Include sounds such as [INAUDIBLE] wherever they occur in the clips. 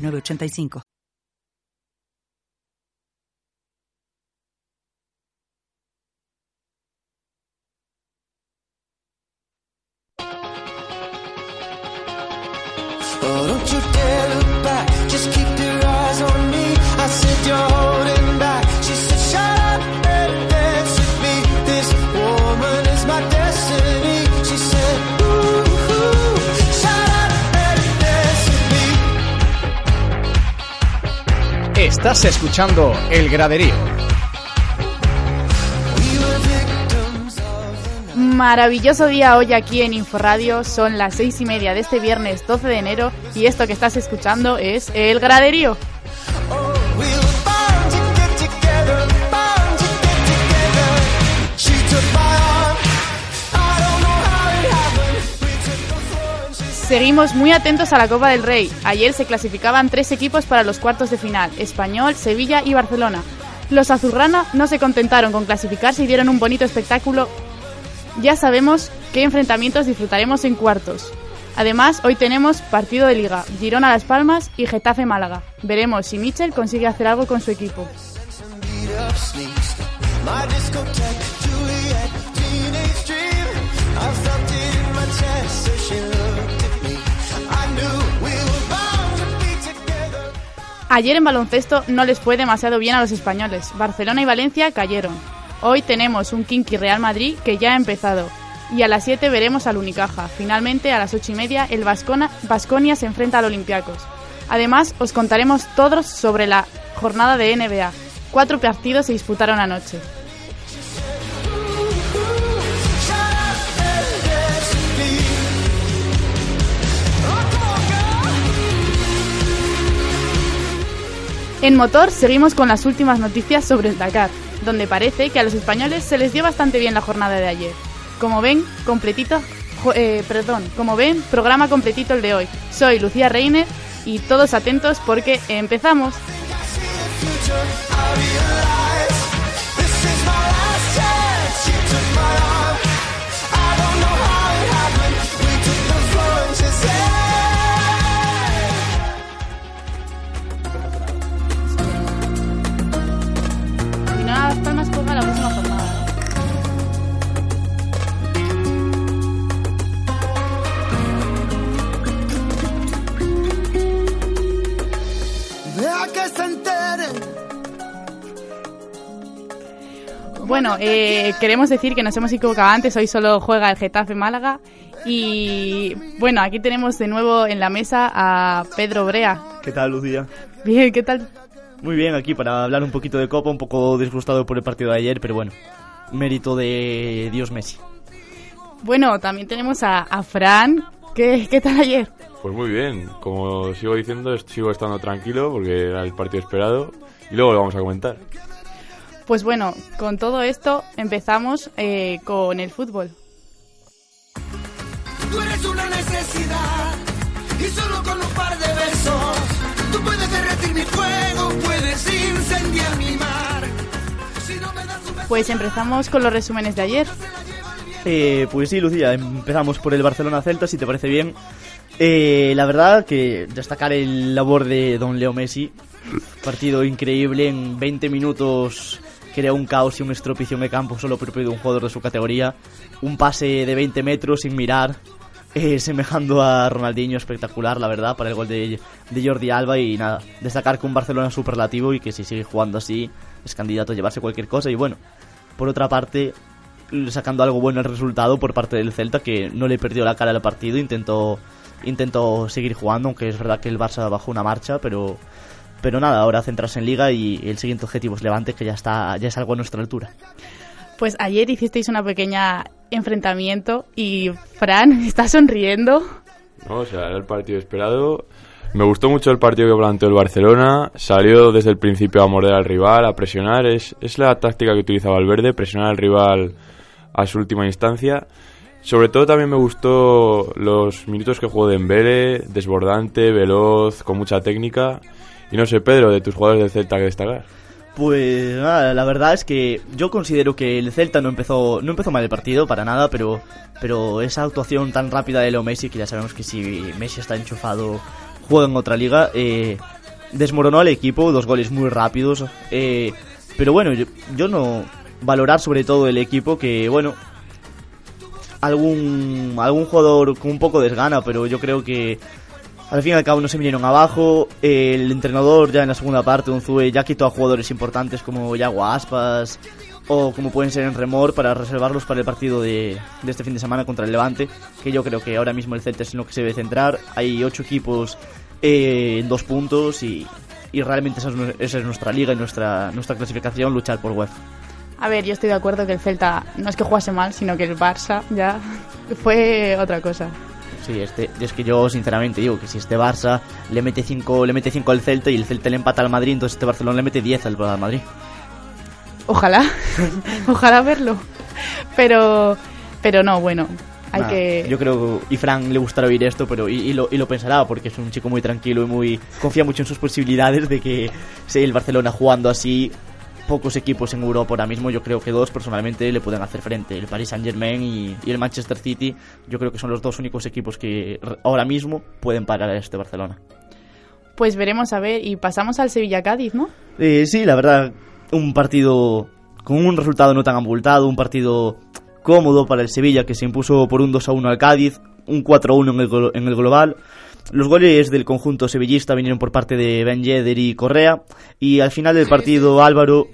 985. Estás escuchando El Graderío. Maravilloso día hoy aquí en Inforadio, son las seis y media de este viernes 12 de enero y esto que estás escuchando es El Graderío. Seguimos muy atentos a la Copa del Rey. Ayer se clasificaban tres equipos para los cuartos de final, Español, Sevilla y Barcelona. Los azurrana no se contentaron con clasificarse y dieron un bonito espectáculo. Ya sabemos qué enfrentamientos disfrutaremos en cuartos. Además, hoy tenemos partido de liga, Girona Las Palmas y Getafe Málaga. Veremos si Michel consigue hacer algo con su equipo. Ayer en baloncesto no les fue demasiado bien a los españoles. Barcelona y Valencia cayeron. Hoy tenemos un Kinky Real Madrid que ya ha empezado. Y a las 7 veremos al Unicaja. Finalmente, a las 8 y media, el Vasconia se enfrenta al Olympiacos. Además, os contaremos todos sobre la jornada de NBA. Cuatro partidos se disputaron anoche. En motor seguimos con las últimas noticias sobre el Dakar, donde parece que a los españoles se les dio bastante bien la jornada de ayer. Como ven, completito, eh, perdón, como ven, programa completito el de hoy. Soy Lucía Reiner y todos atentos porque empezamos. Las palmas juega la próxima jornada. Deja que se enteren. Bueno, eh, queremos decir que nos hemos equivocado antes, hoy solo juega el Getafe Málaga. Y bueno, aquí tenemos de nuevo en la mesa a Pedro Brea. ¿Qué tal, Lucía? Bien, ¿qué tal? Muy bien, aquí para hablar un poquito de Copa, un poco disgustado por el partido de ayer, pero bueno, mérito de Dios Messi. Bueno, también tenemos a, a Fran. ¿Qué, ¿Qué tal ayer? Pues muy bien, como sigo diciendo, sigo estando tranquilo porque era el partido esperado y luego lo vamos a comentar. Pues bueno, con todo esto empezamos eh, con el fútbol. Tú eres una necesidad y solo con un par de besos tú puedes derretir mi fuego, puedes incendiar mi mar. Si no me das un beso, Pues empezamos con los resúmenes de ayer. Eh, pues sí, Lucía, empezamos por el Barcelona-Celta, si te parece bien. Eh, la verdad que destacar el labor de Don Leo Messi. Partido increíble, en 20 minutos crea un caos y un estropicio en el campo solo propio de un jugador de su categoría. Un pase de 20 metros sin mirar, eh, semejando a Ronaldinho, espectacular, la verdad, para el gol de, Jordi Alba. Y nada, destacar que un Barcelona superlativo y que si sigue jugando así es candidato a llevarse cualquier cosa. Y bueno, por otra parte, sacando algo bueno el resultado por parte del Celta que no le perdió la cara al partido intentó intentó seguir jugando aunque es verdad que el Barça bajó una marcha pero pero nada ahora centrarse en Liga y el siguiente objetivo es Levante que ya está ya es algo a nuestra altura Pues ayer hicisteis una pequeña enfrentamiento y Fran [LAUGHS] está sonriendo. ¿no? O sea, era el partido esperado. Me gustó mucho el partido que planteó el Barcelona. Salió desde el principio a morder al rival, a presionar. Es, es la táctica que utilizaba el verde, presionar al rival a su última instancia. Sobre todo también me gustó los minutos que jugó Dembele, desbordante, veloz, con mucha técnica. Y no sé, Pedro, de tus jugadores del Celta que destacar. Pues nada, la verdad es que yo considero que el Celta no empezó no empezó mal el partido para nada, pero pero esa actuación tan rápida de Leo Messi, que ya sabemos que si Messi está enchufado juega en otra liga, eh, desmoronó al equipo, dos goles muy rápidos, eh, pero bueno, yo, yo no valorar sobre todo el equipo que bueno algún algún jugador con un poco de desgana, pero yo creo que al fin y al cabo no se vinieron abajo. El entrenador ya en la segunda parte, Unzue, ya quitó a jugadores importantes como Yago Aspas o como pueden ser en Remor para reservarlos para el partido de, este fin de semana contra el Levante, que yo creo que ahora mismo el Celta es en lo que se debe centrar. Hay ocho equipos eh, en dos puntos y, realmente esa es, esa es nuestra liga y nuestra, nuestra clasificación, luchar por UEFA. A ver, yo estoy de acuerdo que el Celta no es que jugase mal, sino que el Barça ya [LAUGHS] fue otra cosa. Sí, este, es que yo sinceramente digo que si este Barça le mete 5 le mete cinco al Celta y el Celta le empata al Madrid, entonces este Barcelona le mete 10 al Madrid. Ojalá, [LAUGHS] ojalá verlo. Pero, pero no, bueno, hay que... Yo creo que y Fran le gustará oír esto, pero y, y lo, y lo pensará porque es un chico muy tranquilo y muy confía mucho en sus posibilidades de que si el Barcelona jugando así pocos equipos en Europa ahora mismo, yo creo que dos personalmente le pueden hacer frente, el Paris Saint Germain y, y el Manchester City, yo creo que son los dos únicos equipos que ahora mismo pueden parar a este Barcelona. Pues veremos a ver y pasamos al Sevilla-Cádiz, ¿no? Eh, sí, la verdad, un partido con un resultado no tan abultado, un partido cómodo para el Sevilla que se impuso por un 2 a 1 al Cádiz, un 4 a 1 en el, en el global. Los goles del conjunto sevillista vinieron por parte de Ben Yedder y Correa y al final del partido Álvaro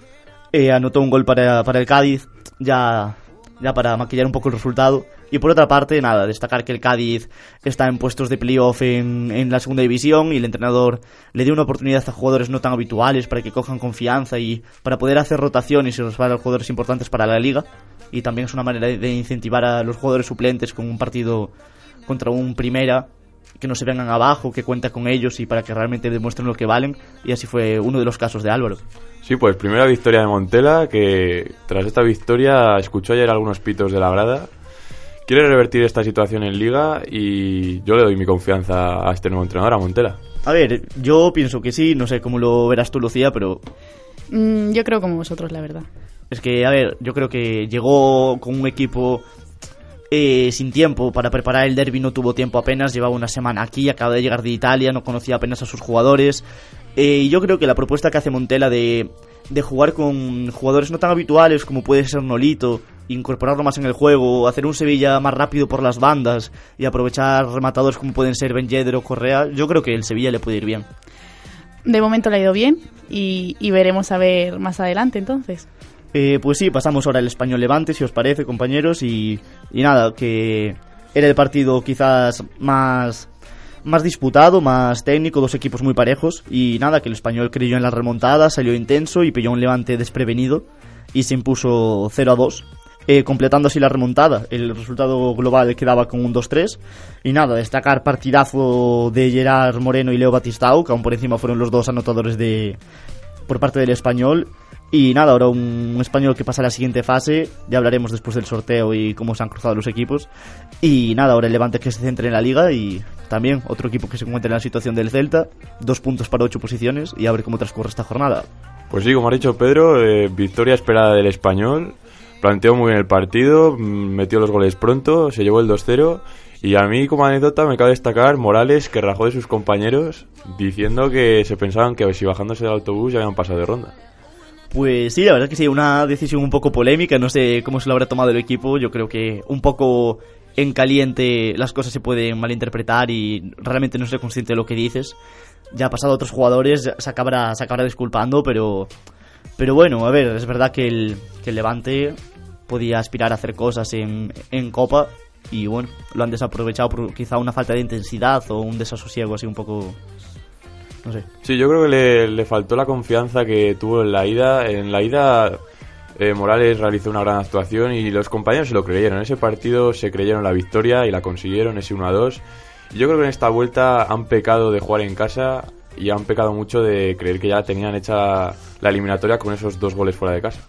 eh, anotó un gol para, para el Cádiz ya, ya para maquillar un poco el resultado. Y por otra parte, nada, destacar que el Cádiz está en puestos de playoff en, en la segunda división y el entrenador le dio una oportunidad a jugadores no tan habituales para que cojan confianza y para poder hacer rotaciones y reservar a jugadores importantes para la liga. Y también es una manera de incentivar a los jugadores suplentes con un partido contra un primera que no se vengan abajo, que cuenta con ellos y para que realmente demuestren lo que valen. Y así fue uno de los casos de Álvaro. Sí, pues primera victoria de Montela, que tras esta victoria escuchó ayer algunos pitos de la grada. Quiere revertir esta situación en liga y yo le doy mi confianza a este nuevo entrenador, a Montela. A ver, yo pienso que sí, no sé cómo lo verás tú, Lucía, pero Mm, yo creo como vosotros, la verdad. es que, a ver, yo creo que llegó con un equipo eh, sin tiempo para preparar el derby, no tuvo tiempo apenas, llevaba una semana aquí, acaba de llegar de Italia, no conocía apenas a sus jugadores. Eh, y yo creo que la propuesta que hace Montela de, de jugar con jugadores no tan habituales como puede ser Nolito, incorporarlo más en el juego, hacer un Sevilla más rápido por las bandas y aprovechar rematadores como pueden ser Ben o Correa, yo creo que el Sevilla le puede ir bien. De momento le ha ido bien y veremos a ver más adelante entonces. Eh, pues sí, pasamos ahora al español Levante, si os parece, compañeros, y, nada, que era el partido quizás más, más disputado, más técnico, dos equipos muy parejos, y nada, que el español creyó en la remontada, salió intenso y pilló un Levante desprevenido y se impuso 0 a 2. eh, completando así la remontada. El resultado global quedaba con un 2-3. Y nada, destacar partidazo de Gerard Moreno y Leo Batistao, que aún por encima fueron los dos anotadores de por parte del español. Y nada, ahora un español que pasa a la siguiente fase. Ya hablaremos después del sorteo y cómo se han cruzado los equipos. Y nada, ahora el Levante que se centre en la liga y también otro equipo que se encuentra en la situación del Celta. Dos puntos para ocho posiciones y a ver cómo transcurre esta jornada. Pues sí, como ha dicho Pedro, eh, victoria esperada del español. Planteó muy bien el partido, mm, metió los goles pronto, se llevó el 2-0. Y a mí, como anécdota, me cabe destacar Morales, que rajó de sus compañeros diciendo que se pensaban que si bajándose del autobús ya habían pasado de ronda. Pues sí, la verdad que sí, una decisión un poco polémica, no sé cómo se lo habrá tomado el equipo, yo creo que un poco en caliente las cosas se pueden malinterpretar y realmente no soy consciente de lo que dices. Ya ha pasado a otros jugadores, se acabará, se acabará disculpando, pero, pero bueno, a ver, es verdad que el, que el Levante podía aspirar a hacer cosas en, en Copa y bueno, lo han desaprovechado por quizá una falta de intensidad o un desasosiego así un poco... No sé. Sí, yo creo que le, le faltó la confianza que tuvo en la ida. En la ida eh, Morales realizó una gran actuación y los compañeros se lo creyeron. En ese partido se creyeron la victoria y la consiguieron, ese 1 a 2. Y yo creo que en esta vuelta han pecado de jugar en casa y han pecado mucho de creer que ya tenían hecha la eliminatoria con esos dos goles fuera de casa.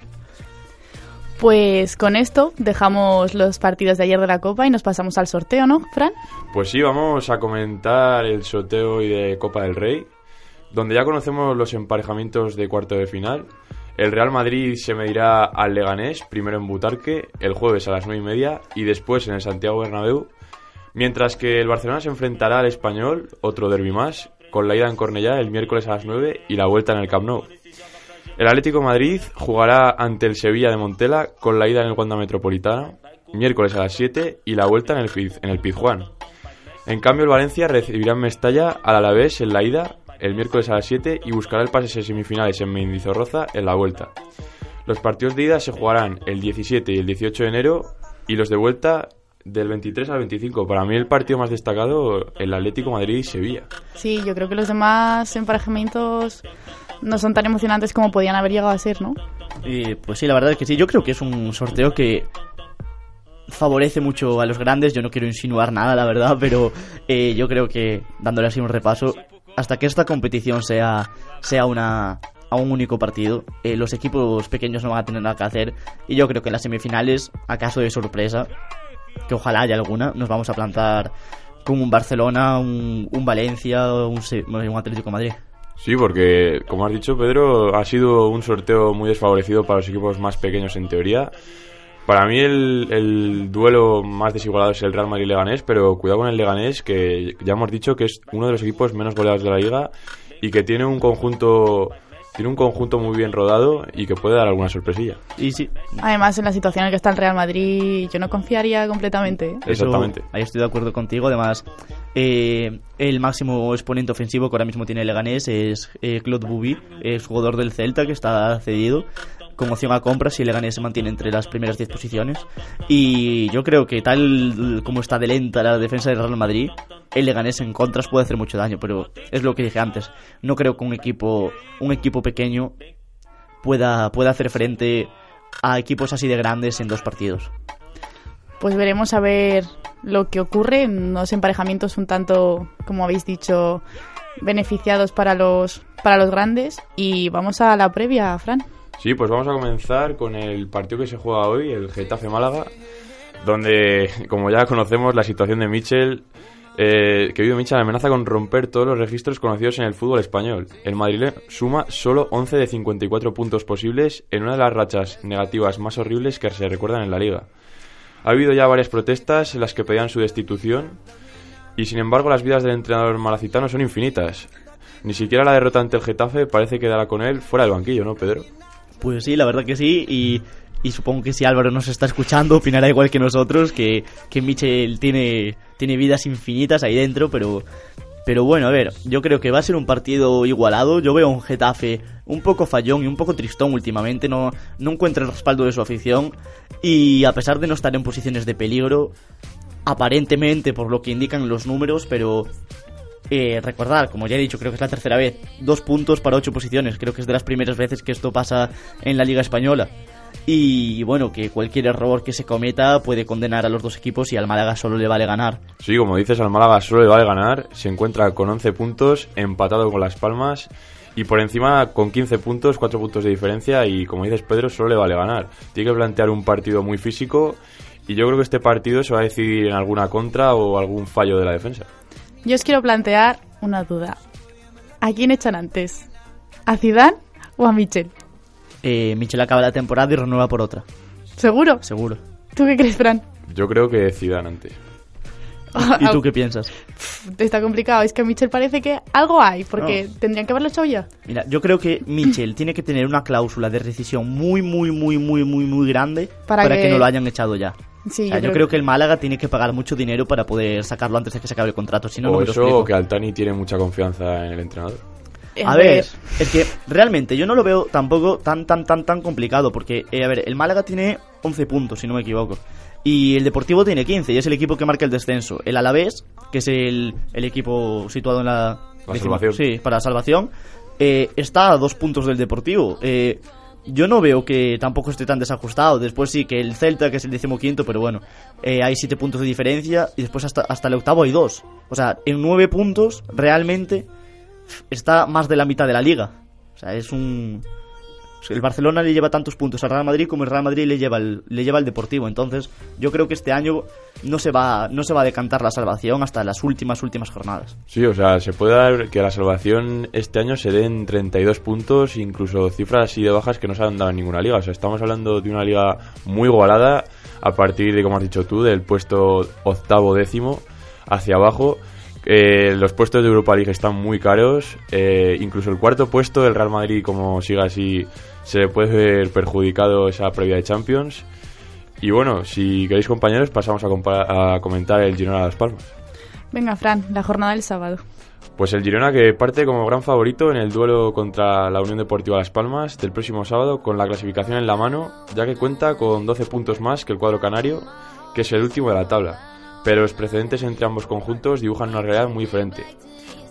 Pues con esto dejamos los partidos de ayer de la Copa y nos pasamos al sorteo, ¿no, Fran? Pues sí, vamos a comentar el sorteo y de Copa del Rey, donde ya conocemos los emparejamientos de cuarto de final. El Real Madrid se medirá al Leganés, primero en Butarque, el jueves a las 9 y media, y después en el Santiago Bernabéu, mientras que el Barcelona se enfrentará al Español, otro derby más, con la ida en Cornellá el miércoles a las 9 y la vuelta en el Camp Nou. El Atlético Madrid jugará ante el Sevilla de Montela con la ida en el Wanda Metropolitana, miércoles a las 7 y la vuelta en el, Piz- en el Pizjuán. En cambio, el Valencia recibirá en Mestalla al Alavés en la ida el miércoles a las 7 y buscará el pase a semifinales en Mendizorroza en la vuelta. Los partidos de ida se jugarán el 17 y el 18 de enero y los de vuelta del 23 al 25. Para mí el partido más destacado, el Atlético Madrid y Sevilla. Sí, yo creo que los demás emparejamientos no son tan emocionantes como podían haber llegado a ser, ¿no? Y, pues sí, la verdad es que sí. Yo creo que es un sorteo que favorece mucho a los grandes. Yo no quiero insinuar nada, la verdad, pero eh, yo creo que, dándole así un repaso, hasta que esta competición sea, sea una a un único partido, eh, los equipos pequeños no van a tener nada que hacer. Y yo creo que en las semifinales, acaso de sorpresa, que ojalá haya alguna, nos vamos a plantar con un Barcelona, un, un Valencia, un, un Atlético Madrid. Sí, porque, como has dicho, Pedro, ha sido un sorteo muy desfavorecido para los equipos más pequeños en teoría. Para mí el, el duelo más desigualado es el Real Madrid-Leganés, pero cuidado con el Leganés, que ya hemos dicho que es uno de los equipos menos goleados de la liga y que tiene un conjunto tiene un conjunto muy bien rodado y que puede dar alguna sorpresilla. Y sí, Además, en la situación en la que está el Real Madrid, yo no confiaría completamente. ¿eh? Eso, Exactamente. ahí estoy de acuerdo contigo. Además, eh, el máximo exponente ofensivo que ahora mismo tiene el Leganés es eh, Claude Bouby, es jugador del Celta que está cedido con opción a compra si el Leganés se mantiene entre las primeras 10 posiciones. Y yo creo que tal como está de lenta la defensa del Real Madrid, el Leganés en contras puede hacer mucho daño, pero es lo que dije antes. No creo que un equipo, un equipo pequeño pueda, pueda hacer frente a equipos así de grandes en dos partidos. Pues veremos a ver lo que ocurre en unos emparejamientos un tanto, como habéis dicho, beneficiados para los, para los grandes. Y vamos a la previa, Fran. Sí, pues vamos a comenzar con el partido que se juega hoy, el Getafe-Málaga, donde, como ya conocemos, la situación de Michel, eh, que vive Michel, amenaza con romper todos los registros conocidos en el fútbol español. El madrileño suma solo 11 de 54 puntos posibles en una de las rachas negativas más horribles que se recuerdan en la liga. Ha habido ya varias protestas en las que pedían su destitución y sin embargo las vidas del entrenador malacitano son infinitas. Ni siquiera la derrota ante el Getafe parece que dará con él fuera del banquillo, ¿no, Pedro? Pues sí, la verdad que sí. Y, y supongo que si Álvaro nos está escuchando, opinará igual que nosotros, que, que Michel tiene, tiene vidas infinitas ahí dentro, pero, pero bueno, a ver, yo creo que va a ser un partido igualado. Yo veo un Getafe un poco fallón y un poco tristón últimamente, no, no encuentra el respaldo de su afición. Y a pesar de no estar en posiciones de peligro, aparentemente por lo que indican los números, pero eh, recordar, como ya he dicho, creo que es la tercera vez, dos puntos para ocho posiciones. Creo que es de las primeras veces que esto pasa en la Liga Española. Y bueno, que cualquier error que se cometa puede condenar a los dos equipos y al Málaga solo le vale ganar. Sí, como dices, al Málaga solo le vale ganar. Se encuentra con 11 puntos, empatado con Las Palmas. Y por encima con 15 puntos, 4 puntos de diferencia. Y como dices, Pedro, solo le vale ganar. Tiene que plantear un partido muy físico. Y yo creo que este partido se va a decidir en alguna contra o algún fallo de la defensa. Yo os quiero plantear una duda. ¿A quién echan antes? ¿A Zidane o a Michel? Eh, Michel acaba la temporada y renueva por otra, ¿Seguro? seguro. ¿Tú qué crees, Fran? Yo creo que Zidane antes. ¿Y tú qué piensas? Está complicado. Es que a Michel parece que algo hay, porque tendrían que haberlo hecho ya. Mira, yo creo que Michel tiene que tener una cláusula de rescisión muy, muy, muy, muy, muy, muy grande Para para, que- que... no lo hayan echado ya. Sí, O sea, yo, creo que el Málaga tiene que pagar mucho dinero para poder sacarlo antes de que se acabe el contrato. Si no, no o me lo eso, que Altani tiene mucha confianza en el entrenador. A ver, es que realmente yo no lo veo tampoco tan, tan, tan, tan complicado. Porque, eh, a ver, el Málaga tiene 11 puntos, si no me equivoco. Y el Deportivo tiene 15, y es el equipo que marca el descenso. El Alavés, que es el, el equipo situado en la... La salvación. Sí, para salvación. eh, está a dos puntos del Deportivo. Eh, yo no veo que tampoco esté tan desajustado. Después sí que el Celta, que es el decimoquinto, pero bueno, eh, hay siete puntos de diferencia y después hasta, hasta el octavo hay dos. O sea, en nueve puntos realmente está más de la mitad de la liga. O sea, es un... El Barcelona le lleva tantos puntos al Real Madrid como el Real Madrid le lleva el, le lleva el Deportivo. Entonces, yo creo que este año no se va no se va a decantar la salvación hasta las últimas últimas jornadas. Sí, o sea, se puede dar que la salvación este año se den 32 puntos, incluso cifras así de bajas que no se han dado en ninguna liga. O sea, estamos hablando de una liga muy igualada a partir de, como has dicho tú, del puesto octavo décimo hacia abajo. Eh, los puestos de Europa League están muy caros. eh, incluso el cuarto puesto del Real Madrid, como siga así, se le puede ver perjudicado esa previa de Champions. Y bueno, si queréis compañeros, pasamos a, a comentar el Girona Las Palmas. Venga, Fran, la jornada del sábado. Pues el Girona que parte como gran favorito en el duelo contra la Unión Deportiva Las Palmas del próximo sábado con la clasificación en la mano, ya que cuenta con 12 puntos más que el cuadro canario, que es el último de la tabla. Pero los precedentes entre ambos conjuntos dibujan una realidad muy diferente.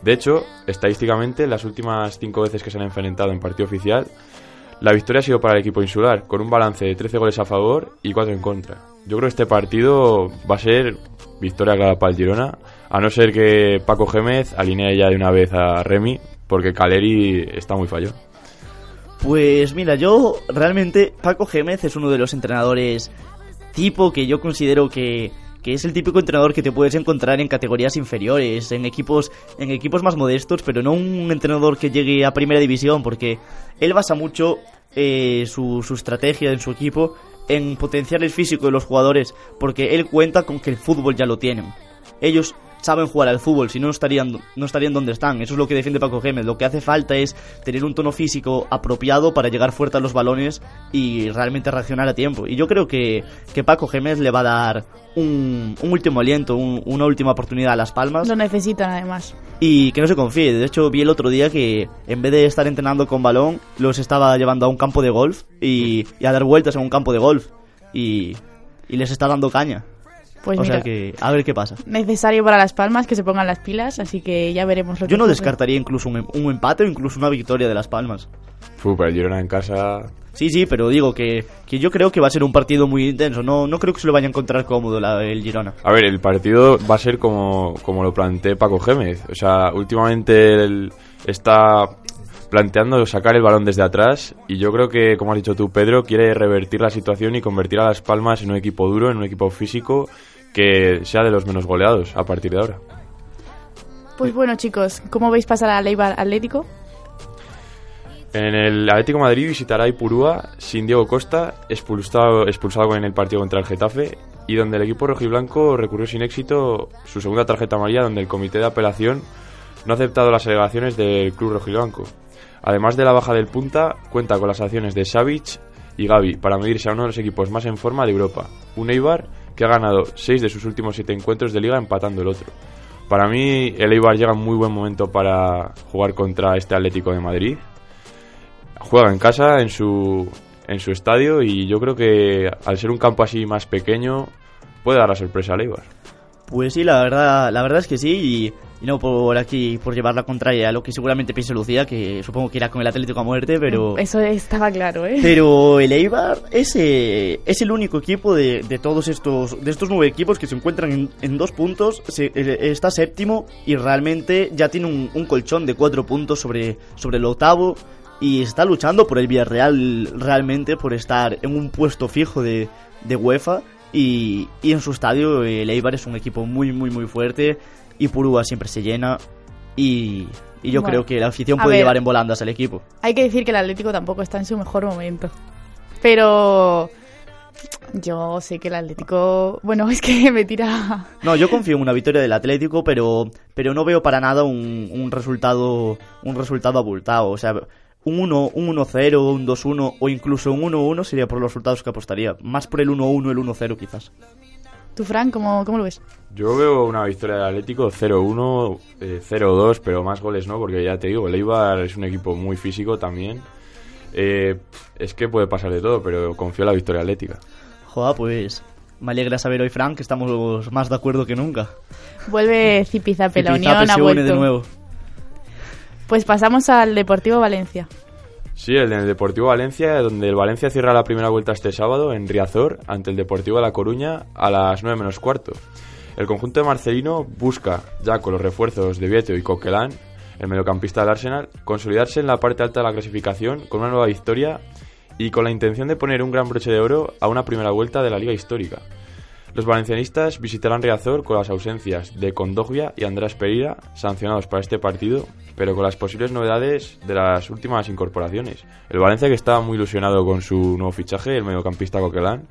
De hecho, estadísticamente, las últimas 5 veces que se han enfrentado en partido oficial, la victoria ha sido para el equipo insular, con un balance de 13 goles a favor y 4 en contra. Yo creo que este partido va a ser victoria clara para el Girona, a no ser que Paco Gémez alinee ya de una vez a Remy, porque Caleri está muy fallo. Pues mira, yo realmente Paco Gémez es uno de los entrenadores tipo que yo considero que, que es el típico entrenador que te puedes encontrar en categorías inferiores, en equipos, en equipos más modestos, pero no un entrenador que llegue a primera división, porque él basa mucho eh, su, su estrategia en su equipo en potenciar el físico de los jugadores, porque él cuenta con que el fútbol ya lo tienen. Ellos saben jugar al fútbol, si no estarían, no estarían donde están. Eso es lo que defiende Paco Gémez. Lo que hace falta es tener un tono físico apropiado para llegar fuerte a los balones y realmente reaccionar a tiempo. Y yo creo que, que Paco Gémez le va a dar un, un último aliento, un- una última oportunidad a Las Palmas Lo necesitan, además. y que no se confíe. De hecho, vi el otro día que en vez de estar entrenando con balón, los estaba llevando a un campo de golf y, y a dar vueltas en un campo de golf. Y, y les está dando caña. Pues o mira, sea que, a ver qué pasa. necesario para Las Palmas que se pongan las pilas, así que ya veremos lo que Yo no ocurre. descartaría incluso un, em- un empate o incluso una victoria de Las Palmas. Fu, pero el Girona en casa... Sí, sí, pero digo que, que yo creo que va a ser un partido muy intenso. No, no creo que se lo vaya a encontrar cómodo la- el Girona. A ver, el partido va a ser como, como lo planteé Paco Gémez. O sea, últimamente él está planteando sacar el balón desde atrás y yo creo que, como has dicho tú, Pedro, quiere revertir la situación y convertir a Las Palmas en un equipo duro, en un equipo físico que sea de los menos goleados a partir de ahora. Pues bueno, chicos, ¿cómo veis pasar al Eibar Atlético? En el Atlético de Madrid visitará a Ipurúa sin Diego Costa, expulsado, expulsado en el partido contra el Getafe, y donde el equipo rojiblanco recurrió sin éxito su segunda tarjeta amarilla, donde el comité de apelación no ha aceptado las alegaciones del club rojiblanco. Además de la baja del punta, cuenta con las acciones de Savic y Gavi para medirse a uno de los equipos más en forma de Europa, un Eibar que ha ganado seis de sus últimos siete encuentros de liga empatando el otro. Para mí, el Eibar llega en muy buen momento para jugar contra este Atlético de Madrid, juega en casa, en su, en su estadio, y yo creo que al ser un campo así más pequeño, puede dar la sorpresa al Eibar. Pues sí, la verdad, la verdad es que sí, y no por aquí, por llevar la contraria a lo que seguramente piense Lucía, que supongo que irá con el Atlético a muerte, pero... Eso estaba claro, ¿eh? Pero el Eibar es, eh, es el único equipo de, de todos estos de estos nueve equipos que se encuentran en, en dos puntos. Se- eh, está séptimo y realmente ya tiene un, un colchón de cuatro puntos sobre, sobre el octavo. Y está luchando por el Villarreal realmente, por estar en un puesto fijo de, de UEFA. Y, y en su estadio el Eibar es un equipo muy, muy, muy fuerte. Y Purúa siempre se llena. Y, y yo Bueno, creo que la afición puede ver. llevar en volandas al equipo. Hay que decir que el Atlético tampoco está en su mejor momento. Pero yo sé que el Atlético, bueno, [LAUGHS] es que me tira No, yo confío en una victoria del Atlético, pero, pero no veo para nada un, un resultado un resultado abultado. O sea, un 1, un 1-0, un 2-1 o incluso un 1-1 sería por los resultados que apostaría. Más por el 1-1, el 1-0 quizás. ¿Tú, Fran, cómo, cómo lo ves? Yo veo una victoria del Atlético 0-1, eh, 0-2, pero más goles no, porque ya te digo, el Eibar es un equipo muy físico también. Eh, es que puede pasar de todo, pero confío en la victoria atlética. Joder, pues me alegra saber hoy, Frank, que estamos más de acuerdo que nunca. Vuelve Zipizape, la Unión ha vuelto. de nuevo. Pues pasamos al Deportivo Valencia. Sí, el del Deportivo Valencia, donde el Valencia cierra la primera vuelta este sábado en Riazor ante el Deportivo de La Coruña a las 9 menos cuarto. El conjunto de Marcelino busca, ya con los refuerzos de Vieto y Coquelán, el mediocampista del Arsenal, consolidarse en la parte alta de la clasificación con una nueva victoria y con la intención de poner un gran broche de oro a una primera vuelta de la Liga Histórica. Los valencianistas visitarán Riazor con las ausencias de Condogbia y Andrés Pereira, sancionados para este partido, pero con las posibles novedades de las últimas incorporaciones. El Valencia que está muy ilusionado con su nuevo fichaje, el mediocampista Coquelán,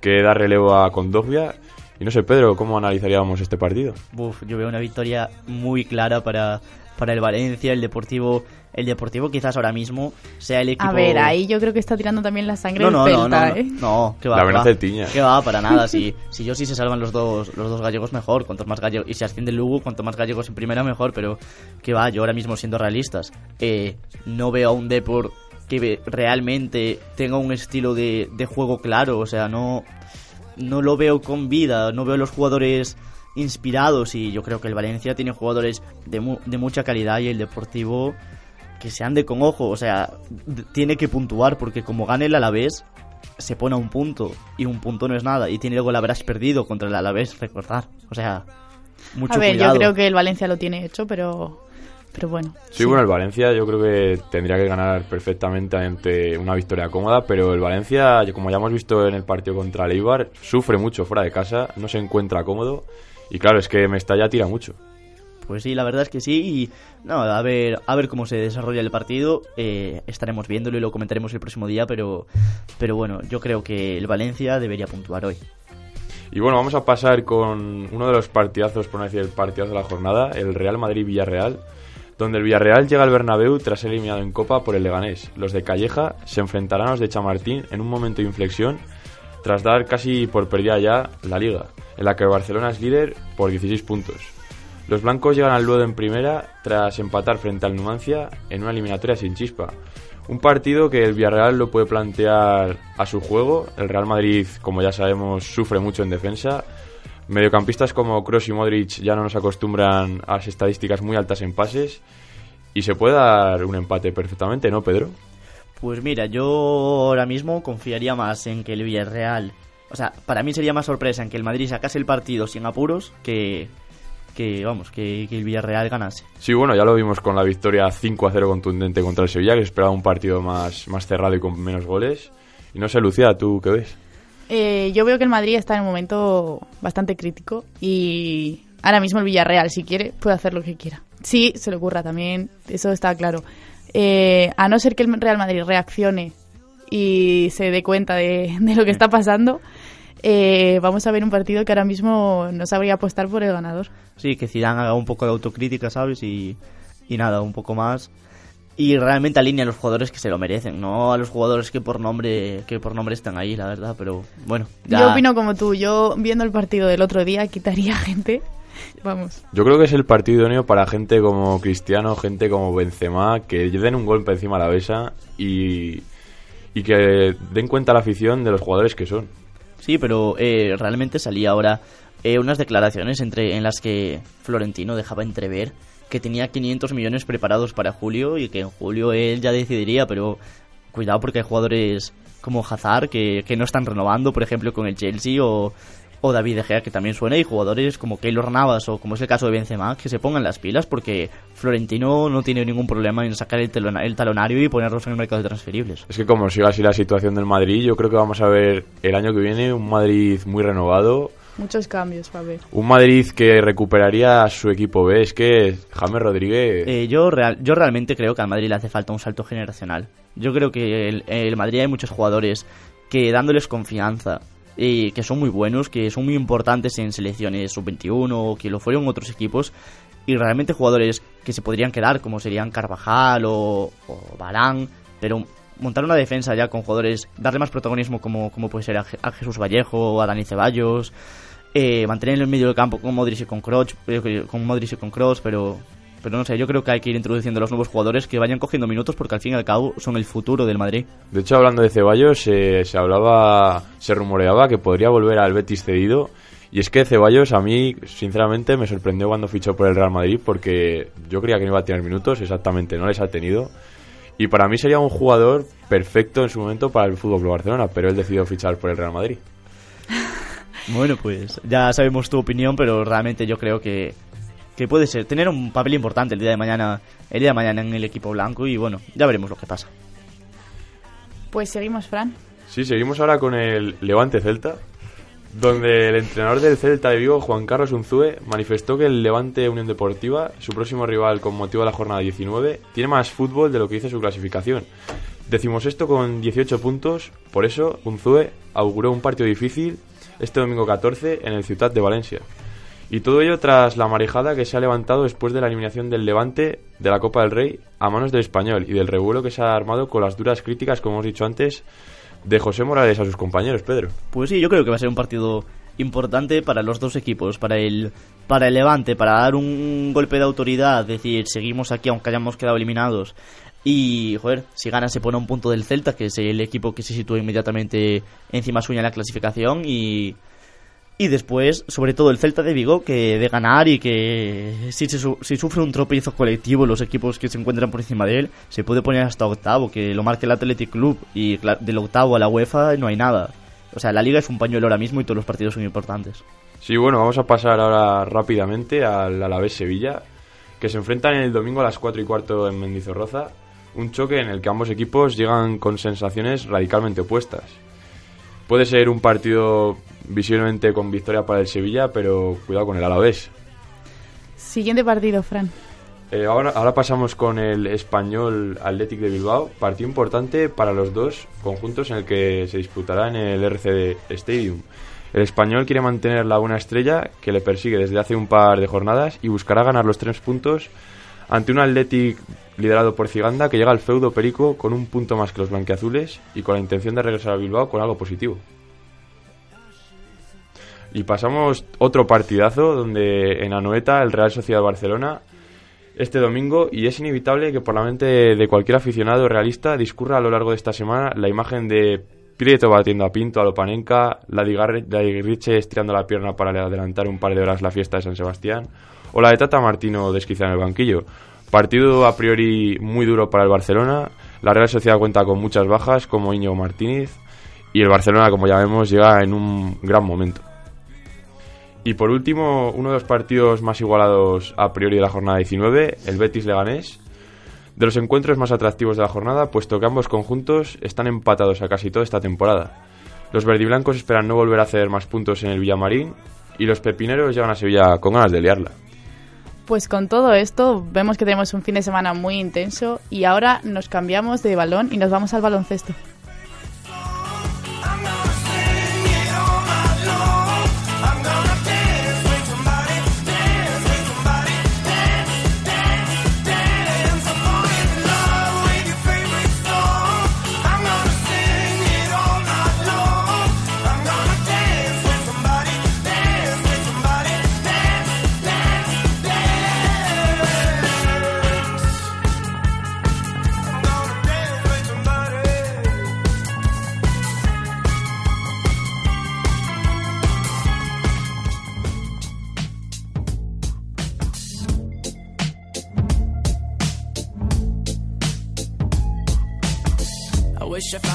que da relevo a Condogbia. Y no sé, Pedro, ¿cómo analizaríamos este partido? Uf, yo veo una victoria muy clara para, para el Valencia, el Deportivo, el Deportivo quizás ahora mismo sea el equipo. A ver, ahí yo creo que está tirando también la sangre no, no, no, Celta, no, ¿eh? no, que va, La que amenaza va. de Tiña. Que va, para nada. [LAUGHS] Si, si yo sí se salvan los dos, los dos gallegos, mejor. Cuantos más gallegos, y si asciende el Lugo, cuanto más gallegos en primera, mejor. Pero que va, yo ahora mismo siendo realistas, eh, no veo a un Depor que realmente tenga un estilo de, de juego claro. O sea, no, no lo veo con vida, no veo los jugadores inspirados y yo creo que el Valencia tiene jugadores de, mu- de mucha calidad y el Deportivo que se ande con ojo, o sea, tiene que puntuar porque como gane el Alavés se pone a un punto y un punto no es nada y tiene luego el habrás perdido contra el Alavés, recordar, o sea, mucho A ver, cuidado. yo creo que el Valencia lo tiene hecho, pero, pero bueno. Sí, bueno, el Valencia yo creo que tendría que ganar perfectamente ante una victoria cómoda, pero el Valencia, como ya hemos visto en el partido contra el Eibar, sufre mucho fuera de casa, no se encuentra cómodo y claro, es que Mestalla tira mucho. Pues sí, la verdad es que sí. Y no, a ver, a ver cómo se desarrolla el partido. eh, estaremos viéndolo y lo comentaremos el próximo día. Pero, pero bueno, yo creo que el Valencia debería puntuar hoy. Y bueno, vamos a pasar con uno de los partidazos, por no decir el partidazo de la jornada, el Real Madrid-Villarreal, donde el Villarreal llega al Bernabéu tras ser eliminado en Copa por el Leganés. Los de Calleja se enfrentarán a los de Chamartín en un momento de inflexión tras dar casi por perdida ya la Liga, en la que el Barcelona es líder por 16 puntos. Los blancos llegan al Ludo en primera tras empatar frente al Numancia en una eliminatoria sin chispa. Un partido que el Villarreal lo puede plantear a su juego. El Real Madrid, como ya sabemos, sufre mucho en defensa. Mediocampistas como Kroos y Modric ya no nos acostumbran a las estadísticas muy altas en pases. Y se puede dar un empate perfectamente, ¿no, Pedro? Pues mira, yo ahora mismo confiaría más en que el Villarreal. O sea, para mí sería más sorpresa en que el Madrid sacase el partido sin apuros que. Que vamos, que, que el Villarreal ganase. Sí, bueno, ya lo vimos con la victoria 5 a 0 contundente contra el Sevilla, que esperaba un partido más, más cerrado y con menos goles. Y no sé, Lucía, ¿tú qué ves? Eh, yo veo que el Madrid está en un momento bastante crítico y ahora mismo el Villarreal, si quiere, puede hacer lo que quiera. Sí, se le ocurra también, eso está claro. Eh, a no ser que el Real Madrid reaccione y se dé cuenta de, de lo que está pasando, eh, vamos a ver un partido que ahora mismo no sabría apostar por el ganador. Sí, que Zidane haga un poco de autocrítica, ¿sabes? Y, y nada, un poco más. Y realmente alinea a los jugadores que se lo merecen, no a los jugadores que por nombre que por nombre están ahí, la verdad. Pero bueno, ya- Yo opino como tú, yo viendo el partido del otro día quitaría [LAUGHS] gente. Vamos. Yo creo que es el partido idóneo para gente como Cristiano, gente como Benzema, que den un golpe encima de la mesa y, y que den cuenta a la afición de los jugadores que son. Sí, pero eh, realmente salía ahora eh, unas declaraciones entre en las que Florentino dejaba entrever que tenía 500 millones preparados para julio y que en julio él ya decidiría, pero cuidado porque hay jugadores como Hazard que, que no están renovando, por ejemplo, con el Chelsea o, o David De Gea que también suena y jugadores como Keylor Navas o como es el caso de Benzema que se pongan las pilas porque Florentino no tiene ningún problema en sacar el, telona- el talonario y ponerlos en el mercado de transferibles. Es que como siga así la situación del Madrid, yo creo que vamos a ver el año que viene un Madrid muy renovado, Muchos cambios, haber. un Madrid que recuperaría a su equipo B. Es que James Rodríguez... Eh, yo, real, yo realmente creo que al Madrid le hace falta un salto generacional. Yo creo que el, el Madrid hay muchos jugadores que dándoles confianza, y que son muy buenos, que son muy importantes en selecciones sub-21 o que lo fueron otros equipos, y realmente jugadores que se podrían quedar, como serían Carvajal o, o Barán, pero montar una defensa ya con jugadores, darle más protagonismo como, como puede ser a, Je- a Jesús Vallejo, a Dani Ceballos, eh, mantener en el medio del campo con Modric y con Kroos, eh, con Modric y con Kroos, pero pero no sé, yo creo que hay que ir introduciendo los nuevos jugadores que vayan cogiendo minutos porque al fin y al cabo son el futuro del Madrid. De hecho, hablando de Ceballos, eh, se hablaba, se rumoreaba que podría volver al Betis cedido. Y es que Ceballos a mí, sinceramente, me sorprendió cuando fichó por el Real Madrid porque yo creía que no iba a tener minutos, exactamente no les ha tenido. Y para mí sería un jugador perfecto en su momento para el Fútbol Club Barcelona, pero él decidió fichar por el Real Madrid. [LAUGHS] Bueno, pues ya sabemos tu opinión, pero realmente yo creo que, que puede ser tener un papel importante el día de mañana, el día de mañana en el equipo blanco y bueno, ya veremos lo que pasa. Pues seguimos, Fran. Sí, seguimos ahora con el Levante Celta, donde el entrenador del Celta de Vigo, Juan Carlos Unzúe, manifestó que el Levante Unión Deportiva, su próximo rival con motivo de la jornada 19, tiene más fútbol de lo que dice su clasificación. Decimos esto con 18 puntos, por eso Unzúe auguró un partido difícil este domingo 14 en el Ciutat de Valencia. Y todo ello tras la marejada que se ha levantado después de la eliminación del Levante de la Copa del Rey a manos del Español y del revuelo que se ha armado con las duras críticas, como hemos dicho antes, de José Morales a sus compañeros, Pedro. Pues sí, yo creo que va a ser un partido importante para los dos equipos, para el para el Levante, para dar un golpe de autoridad, decir, seguimos aquí aunque hayamos quedado eliminados. Y, joder, si gana se pone un punto del Celta, que es el equipo que se sitúa inmediatamente encima suya en la clasificación. Y, y después, sobre todo el Celta de Vigo, que de ganar y que si, sufre un tropiezo colectivo los equipos que se encuentran por encima de él, se puede poner hasta octavo, que lo marque el Athletic Club. Y del octavo a la UEFA no hay nada. O sea, la liga es un pañuelo ahora mismo y todos los partidos son importantes. Sí, bueno, vamos a pasar ahora rápidamente al Alavés Sevilla, que se enfrentan el domingo a las 4 y cuarto en Mendizorroza. Un choque en el que ambos equipos llegan con sensaciones radicalmente opuestas. Puede ser un partido visiblemente con victoria para el Sevilla, pero cuidado con el Alavés. Siguiente partido, Fran. Eh, ahora, ahora pasamos con el español Athletic de Bilbao, partido importante para los dos conjuntos en el que se disputará en el RCD Stadium. El español quiere mantener la buena estrella que le persigue desde hace un par de jornadas y buscará ganar los tres puntos ante un Athletic liderado por Ciganda que llega al feudo Perico con un punto más que los blanqueazules y con la intención de regresar a Bilbao con algo positivo. Y pasamos otro partidazo donde en Anoeta el Real Sociedad Barcelona este domingo y es inevitable que por la mente de cualquier aficionado realista discurra a lo largo de esta semana la imagen de Prieto batiendo a Pinto, a Lopanenka, Ladigriche estirando la pierna para adelantar un par de horas la fiesta de San Sebastián o la de Tata Martino desquiciada en el banquillo. Partido a priori muy duro para el Barcelona, la Real Sociedad cuenta con muchas bajas como Íñigo Martínez y el Barcelona, como ya vemos, llega en un gran momento. Y por último, uno de los partidos más igualados a priori de la jornada 19, el Betis Leganés. De los encuentros más atractivos de la jornada, puesto que ambos conjuntos están empatados a casi toda esta temporada. Los verdiblancos esperan no volver a hacer más puntos en el Villamarín y los pepineros llegan a Sevilla con ganas de liarla. Pues con todo esto vemos que tenemos un fin de semana muy intenso y ahora nos cambiamos de balón y nos vamos al baloncesto.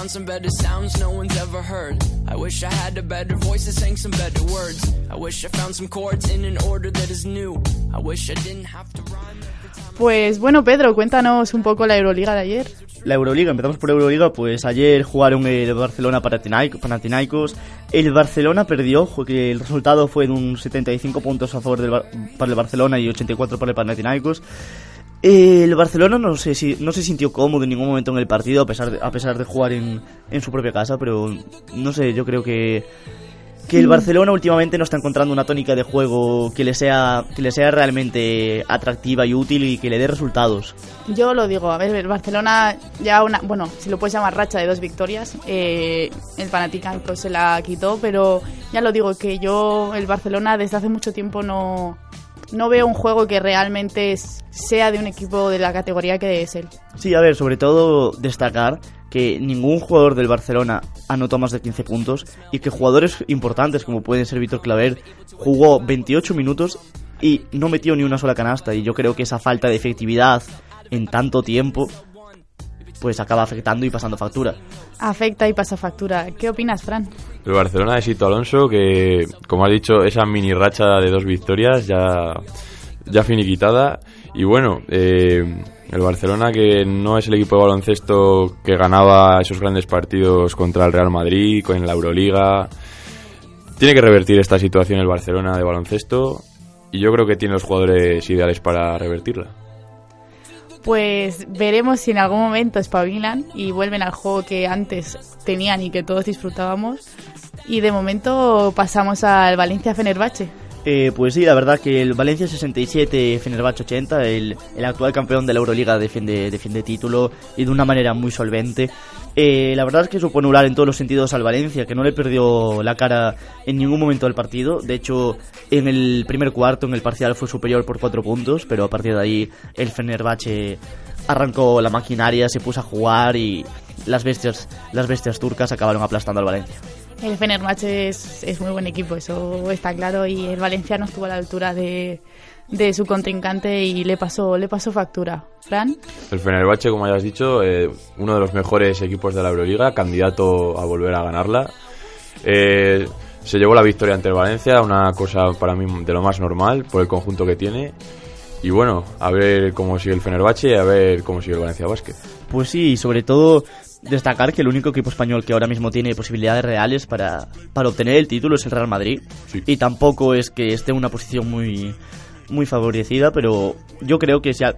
Found some better sounds no one's ever heard. I wish I had a better voice that sang some better words. I wish I found some chords in an order that is new. I wish I didn't have to rhyme. Pues bueno, Pedro, cuéntanos un poco la Euroliga de ayer. La Euroliga, empezamos por Euroliga, pues ayer jugaron el Barcelona Panathinaik- Panathinaikos. El Barcelona perdió, el resultado fue de un 75 puntos a favor del para el Barcelona y 84 para el Panathinaikos. El Barcelona no sé si no se sintió cómodo en ningún momento en el partido a pesar de, a pesar de jugar en, en su propia casa, pero no sé, yo creo que que el Barcelona últimamente no está encontrando una tónica de juego que le sea que le sea realmente atractiva y útil y que le dé resultados. Yo lo digo, a ver, el Barcelona ya una, bueno, si lo puedes llamar racha de dos victorias, eh, el Panathinaikos se la quitó, pero ya lo digo que yo el Barcelona desde hace mucho tiempo no no veo un juego que realmente sea de un equipo de la categoría que es él. Sí, a ver, sobre todo destacar que ningún jugador del Barcelona anotó más de 15 puntos y que jugadores importantes como pueden ser Víctor Claver jugó 28 minutos y no metió ni una sola canasta y yo creo que esa falta de efectividad en tanto tiempo pues acaba afectando y pasando factura. Afecta y pasa factura. ¿Qué opinas, Fran? El Barcelona de Sito Alonso, que como has dicho, esa mini racha de dos victorias ya, ya finiquitada. Y bueno, eh, el Barcelona que no es el equipo de baloncesto que ganaba esos grandes partidos contra el Real Madrid, con la Euroliga. Tiene que revertir esta situación el Barcelona de baloncesto y yo creo que tiene los jugadores ideales para revertirla. Pues veremos si en algún momento espabilan y vuelven al juego que antes tenían y que todos disfrutábamos. Y de momento pasamos al Valencia Fenerbahce. Eh, pues sí, la verdad que el Valencia 67, Fenerbahce 80, el, el actual campeón de la Euroliga defiende, defiende título y de una manera muy solvente. Eh, la verdad es que supo anular en todos los sentidos al Valencia, que no le perdió la cara en ningún momento del partido. De hecho, en el primer cuarto, en el parcial, fue superior por cuatro puntos, pero a partir de ahí el Fenerbahce arrancó la maquinaria, se puso a jugar y las bestias, las bestias turcas acabaron aplastando al Valencia. El Fenerbahce es, es muy buen equipo, eso está claro, y el Valencia no estuvo a la altura de, de su contrincante y le pasó, le pasó factura. Fran, El Fenerbahce, como ya has dicho, eh, uno de los mejores equipos de la Euroliga, candidato a volver a ganarla. Eh, se llevó la victoria ante el Valencia, una cosa para mí de lo más normal por el conjunto que tiene. Y bueno, a ver cómo sigue el Fenerbahce y a ver cómo sigue el Valencia Basket. Pues sí, y sobre todo destacar que el único equipo español que ahora mismo tiene posibilidades reales para, para obtener el título es el Real Madrid. Sí. Y tampoco es que esté en una posición muy, muy favorecida, pero yo creo que si, a-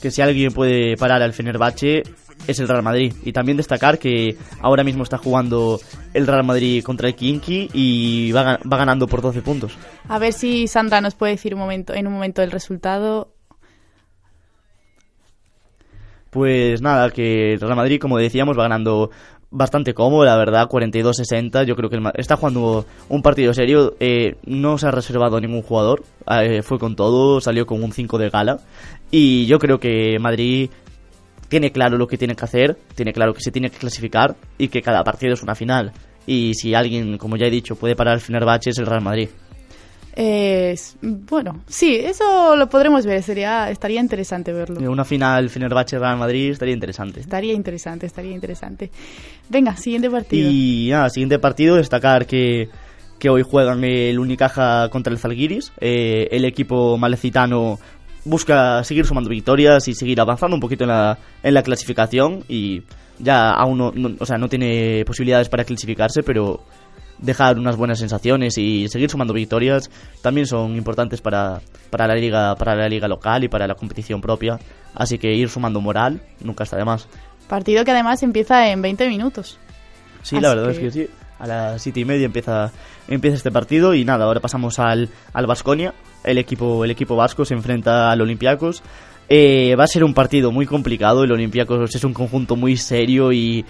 que si alguien puede parar al Fenerbahce es el Real Madrid. Y también destacar que ahora mismo está jugando el Real Madrid contra el Kinky y va, va ganando por 12 puntos. a ver si Sandra nos puede decir un momento, en un momento el resultado. Pues nada, que el Real Madrid, como decíamos, va ganando bastante cómodo, la verdad, 42-60. Yo creo que el está jugando un partido serio. eh, no se ha reservado ningún jugador. eh, fue con todo, salió con un 5 de gala. Y yo creo que Madrid tiene claro lo que tiene que hacer, tiene claro que se tiene que clasificar y que cada partido es una final. Y si alguien, como ya he dicho, puede parar el Fenerbahce es el Real Madrid. Eh, bueno, sí, eso lo podremos ver, sería, estaría interesante verlo. Una final Fenerbahce-Real Madrid estaría interesante. Estaría interesante, estaría interesante. Venga, siguiente partido. Y nada, siguiente partido, destacar que, que hoy juegan el Unicaja contra el Zalgiris. Eh, el equipo malecitano busca seguir sumando victorias y seguir avanzando un poquito en la, en la clasificación y ya aún no, no- o sea, no tiene posibilidades para clasificarse, pero dejar unas buenas sensaciones y seguir sumando victorias también son importantes para, para la liga para la liga local y para la competición propia así que ir sumando moral nunca está de más Partido que además empieza en 20 minutos. Sí, la verdad que- es que sí. A las siete y media empieza, empieza este partido y nada, ahora pasamos al, al Basconia. El equipo, el equipo vasco se enfrenta al Olympiacos. Eh, va a ser un partido muy complicado. El Olympiacos es un conjunto muy serio y,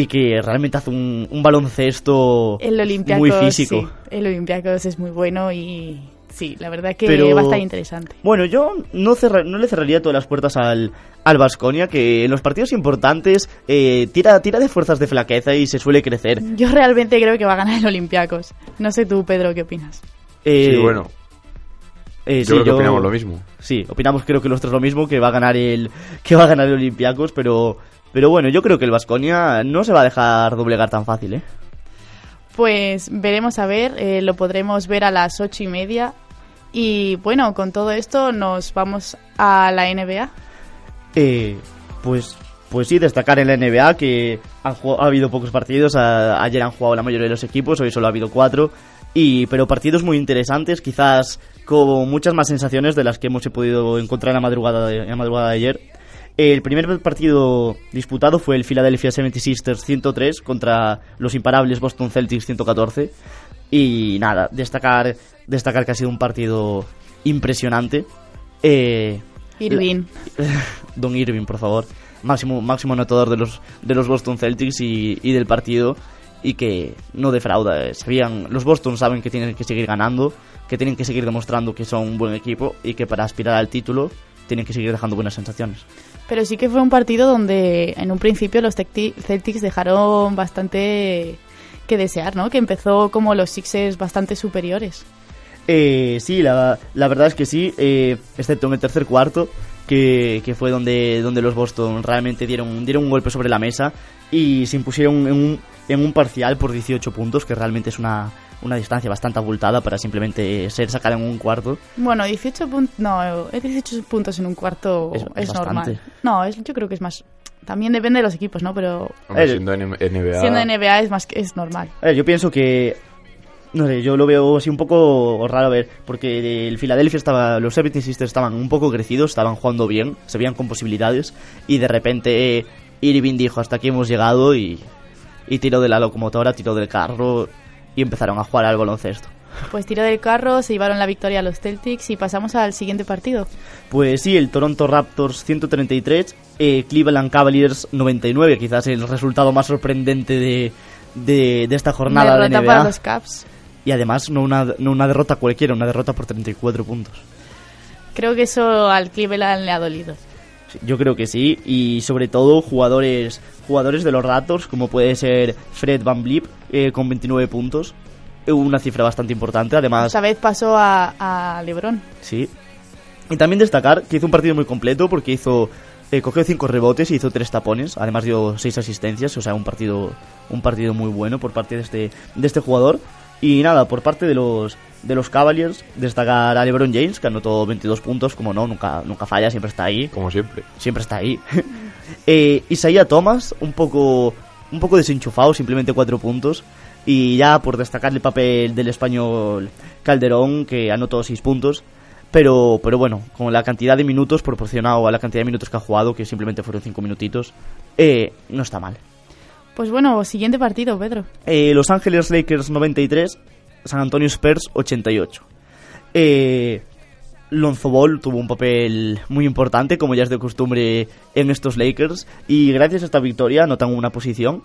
y que realmente hace un, un baloncesto El muy físico. sí, el Olympiacos es muy bueno y sí, la verdad que Pero- va a estar interesante. Bueno, yo no, cerra- no le cerraría todas las puertas al, al Basconia, que en los partidos importantes eh, tira, tira de fuerzas de flaqueza y se suele crecer. Yo realmente creo que va a ganar el Olympiacos. No sé tú, Pedro, ¿qué opinas? Eh, sí, bueno, eh, yo sí, creo que opinamos lo mismo. Sí, opinamos creo que los tres lo mismo, que va a ganar el que va a ganar el Olympiacos, pero pero bueno, yo creo que el Vasconia no se va a dejar doblegar tan fácil, ¿eh? Pues veremos a ver, eh, lo podremos ver a las ocho y media. Y bueno, con todo esto nos vamos a la NBA. Eh, pues pues sí, destacar en la NBA que han jugado- ha habido pocos partidos, a- ayer han jugado la mayoría de los equipos, hoy solo ha habido cuatro, y pero partidos muy interesantes, quizás con muchas más sensaciones de las que hemos podido encontrar en la madrugada de, en la madrugada de ayer. El primer partido disputado fue el Philadelphia 76ers 103 contra los imparables Boston Celtics 114. Y nada, destacar, destacar que ha sido un partido impresionante. Eh, Irving. [LAUGHS] Don Irving, por favor. Máximo, máximo anotador de los, de los Boston Celtics y, y del partido. Y que no defrauda. eh. Sabían, los Boston saben que tienen que seguir ganando, que tienen que seguir demostrando que son un buen equipo y que para aspirar al título tienen que seguir dejando buenas sensaciones. Pero sí que fue un partido donde en un principio los Celtics dejaron bastante que desear, ¿no? Que empezó como los Sixers bastante superiores. Eh, sí, la, la verdad es que sí, eh, excepto en el tercer cuarto, que, que fue donde, donde los Boston realmente dieron, dieron un golpe sobre la mesa y se impusieron en un, en un parcial por 18 puntos, que realmente es una, una distancia bastante abultada para simplemente ser sacada en un cuarto. Bueno, 18 puntos. No, es 18 puntos en un cuarto Es- es, es normal. No, es, yo creo que es más. También depende de los equipos, ¿no? Pero Hombre, Eh, siendo NBA. siendo NBA es más que es normal. A ver, yo pienso que. No sé, yo lo veo así un poco raro a ver, porque el Philadelphia estaba. Los 76ers estaban un poco crecidos, estaban jugando bien, se veían con posibilidades, y de repente Irving dijo: Hasta aquí hemos llegado, y, y tiró de la locomotora, tiró del carro, y empezaron a jugar al baloncesto. Pues tiró del carro, se llevaron la victoria a los Celtics y pasamos al siguiente partido. Pues sí, el Toronto Raptors 133, eh, Cleveland Cavaliers 99, quizás el resultado más sorprendente de, de, de esta jornada de Derrota NBA. para los Caps. Y además no una, no una derrota cualquiera, una derrota por 34 puntos. Creo que eso al Cleveland le ha dolido. Yo creo que sí, y sobre todo jugadores jugadores de los Raptors, como puede ser Fred Van Vliet, eh, con 29 puntos, Eh, una cifra bastante importante, además, Esta vez pasó a, a LeBron. sí. Y también destacar que hizo un partido muy completo porque hizo eh, cogió 5 rebotes y hizo 3 tapones, además dio 6 asistencias, o sea, un partido un partido muy bueno por parte de este de este jugador. Y nada, por parte de los de los Cavaliers, destacar a LeBron James, que anotó 22 puntos, como no, nunca nunca falla, siempre está ahí Como siempre. siempre está ahí. [LAUGHS] eh, Isaiah Thomas, un poco, un poco desenchufado, simplemente cuatro puntos. Y ya por destacar el papel del español Calderón, que anotó seis puntos. Pero, pero bueno, con la cantidad de minutos proporcionado a la cantidad de minutos que ha jugado, que simplemente fueron cinco minutitos, eh, no está mal. Pues bueno, siguiente partido, Pedro. Eh, Los Ángeles Lakers 93, San Antonio Spurs 88. Eh, Lonzo Ball tuvo un papel muy importante, como ya es de costumbre en estos Lakers, y gracias a esta victoria anotan una posición